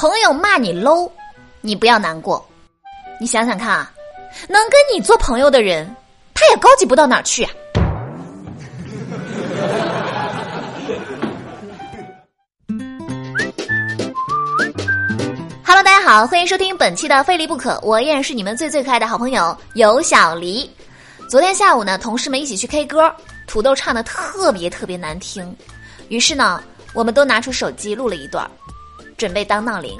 朋友骂你 low，你不要难过，你想想看啊，能跟你做朋友的人，他也高级不到哪儿去啊。Hello，大家好，欢迎收听本期的《非离不可》，我依然是你们最最可爱的好朋友尤小黎。昨天下午呢，同事们一起去 K 歌，土豆唱的特别特别难听，于是呢，我们都拿出手机录了一段，准备当闹铃。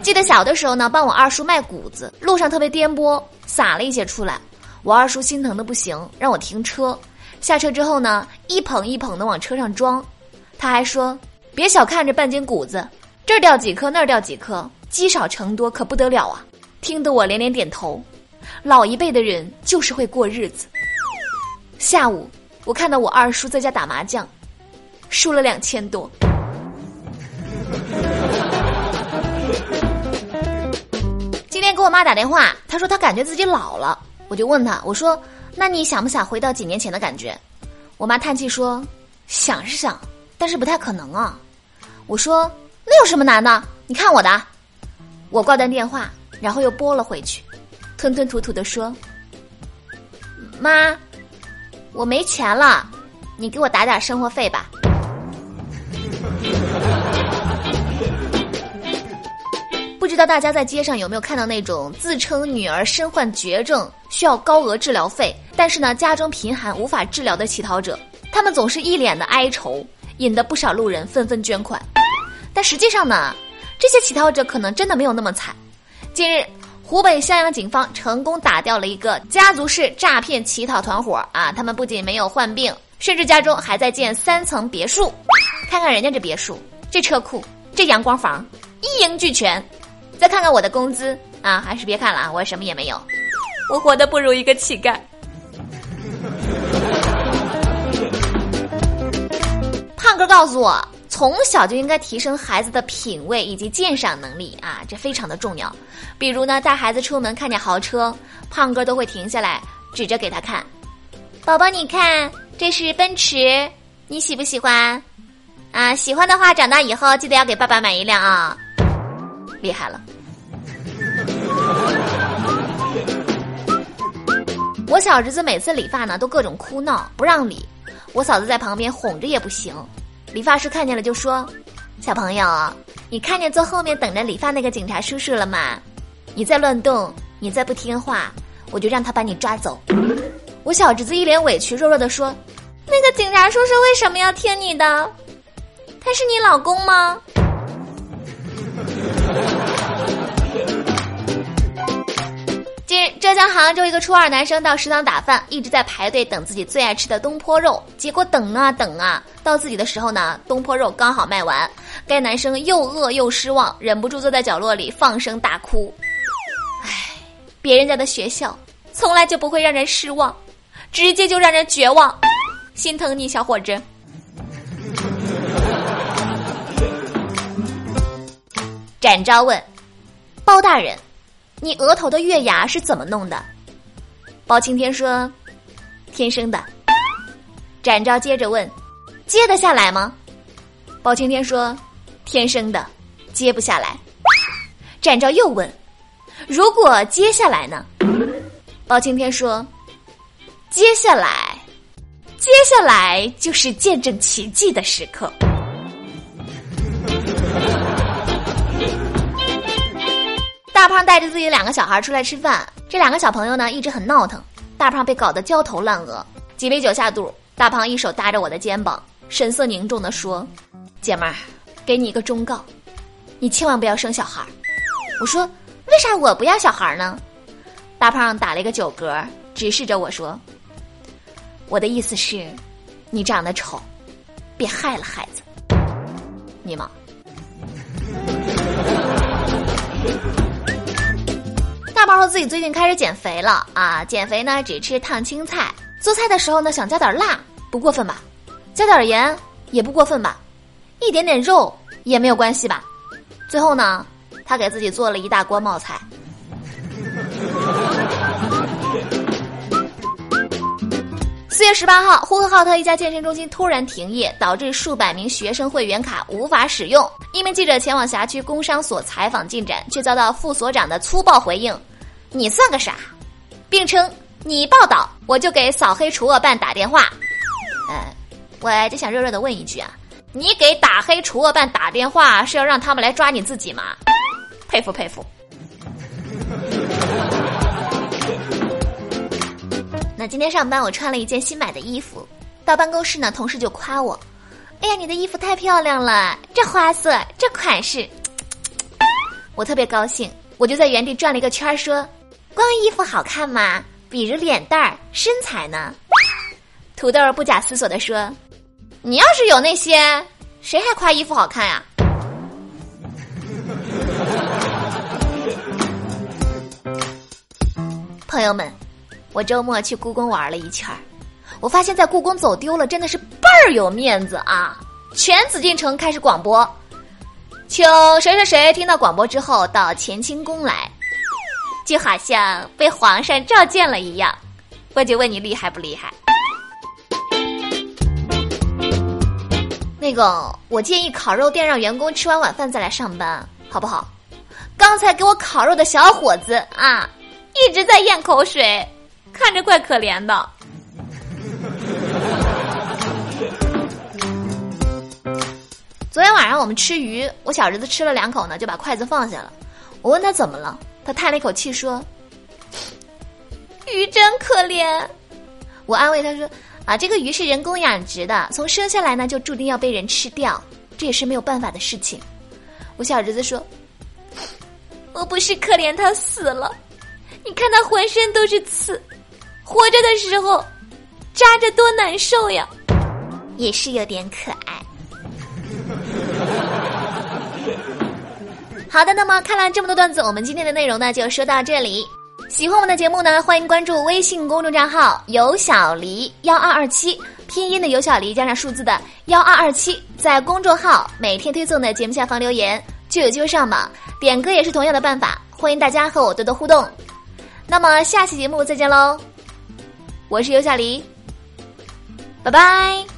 记得小的时候呢，帮我二叔卖谷子，路上特别颠簸，洒了一些出来，我二叔心疼的不行，让我停车。下车之后呢，一捧一捧的往车上装，他还说。别小看这半斤谷子，这儿掉几颗，那儿掉几颗，积少成多，可不得了啊！听得我连连点头。老一辈的人就是会过日子。下午，我看到我二叔在家打麻将，输了两千多。今天给我妈打电话，她说她感觉自己老了，我就问她，我说：“那你想不想回到几年前的感觉？”我妈叹气说：“想是想，但是不太可能啊。”我说：“那有什么难的？你看我的。”我挂断电话，然后又拨了回去，吞吞吐吐的说：“妈，我没钱了，你给我打点生活费吧。”知道大家在街上有没有看到那种自称女儿身患绝症，需要高额治疗费，但是呢家中贫寒无法治疗的乞讨者？他们总是一脸的哀愁。引得不少路人纷纷捐款，但实际上呢，这些乞讨者可能真的没有那么惨。近日，湖北襄阳警方成功打掉了一个家族式诈骗乞讨团伙啊！他们不仅没有患病，甚至家中还在建三层别墅。看看人家这别墅，这车库，这阳光房，一应俱全。再看看我的工资啊，还是别看了啊，我什么也没有，我活得不如一个乞丐。胖哥告诉我，从小就应该提升孩子的品味以及鉴赏能力啊，这非常的重要。比如呢，带孩子出门看见豪车，胖哥都会停下来指着给他看。宝宝，你看，这是奔驰，你喜不喜欢？啊，喜欢的话，长大以后记得要给爸爸买一辆啊。厉害了！我小侄子每次理发呢，都各种哭闹，不让理。我嫂子在旁边哄着也不行。理发师看见了就说：“小朋友，你看见坐后面等着理发那个警察叔叔了吗？你再乱动，你再不听话，我就让他把你抓走。”我小侄子一脸委屈，弱弱的说：“那个警察叔叔为什么要听你的？他是你老公吗？”浙江杭州一个初二男生到食堂打饭，一直在排队等自己最爱吃的东坡肉。结果等啊等啊，到自己的时候呢，东坡肉刚好卖完。该男生又饿又失望，忍不住坐在角落里放声大哭。唉，别人家的学校从来就不会让人失望，直接就让人绝望。心疼你，小伙子。展昭问：包大人。你额头的月牙是怎么弄的？包青天说：“天生的。”展昭接着问：“接得下来吗？”包青天说：“天生的，接不下来。”展昭又问：“如果接下来呢？”包青天说：“接下来，接下来就是见证奇迹的时刻。”大胖带着自己两个小孩出来吃饭，这两个小朋友呢一直很闹腾，大胖被搞得焦头烂额。几杯酒下肚，大胖一手搭着我的肩膀，神色凝重地说：“姐们儿，给你一个忠告，你千万不要生小孩。”我说：“为啥我不要小孩呢？”大胖打了一个酒嗝，直视着我说：“我的意思是，你长得丑，别害了孩子。”你妈。大胖说自己最近开始减肥了啊！减肥呢，只吃烫青菜，做菜的时候呢，想加点辣，不过分吧？加点盐也不过分吧？一点点肉也没有关系吧？最后呢，他给自己做了一大锅冒菜。四月十八号，呼和浩特一家健身中心突然停业，导致数百名学生会员卡无法使用。一名记者前往辖区工商所采访进展，却遭到副所长的粗暴回应：“你算个啥？”并称：“你报道，我就给扫黑除恶办打电话。”呃，我就想热热的问一句啊，你给打黑除恶办打电话是要让他们来抓你自己吗？佩服佩服。那今天上班我穿了一件新买的衣服，到办公室呢，同事就夸我：“哎呀，你的衣服太漂亮了，这花色，这款式。”我特别高兴，我就在原地转了一个圈说：“光衣服好看吗？比如脸蛋儿、身材呢？”土豆不假思索的说：“你要是有那些，谁还夸衣服好看呀？”朋友们。我周末去故宫玩了一圈，我发现，在故宫走丢了真的是倍儿有面子啊！全紫禁城开始广播，请谁谁谁听到广播之后到乾清宫来，就好像被皇上召见了一样。我就问你厉害不厉害？那个，我建议烤肉店让员工吃完晚饭再来上班，好不好？刚才给我烤肉的小伙子啊，一直在咽口水。看着怪可怜的。昨天晚上我们吃鱼，我小侄子吃了两口呢，就把筷子放下了。我问他怎么了，他叹了一口气说：“鱼真可怜。”我安慰他说：“啊，这个鱼是人工养殖的，从生下来呢就注定要被人吃掉，这也是没有办法的事情。”我小侄子说：“我不是可怜他死了，你看他浑身都是刺。”活着的时候，扎着多难受呀，也是有点可爱。好的，那么看了这么多段子，我们今天的内容呢就说到这里。喜欢我们的节目呢，欢迎关注微信公众账号“有小黎幺二二七”，拼音的有小黎加上数字的幺二二七，在公众号每天推送的节目下方留言，就有机会上榜。点歌也是同样的办法，欢迎大家和我多多互动。那么下期节目再见喽。我是尤小黎，拜拜。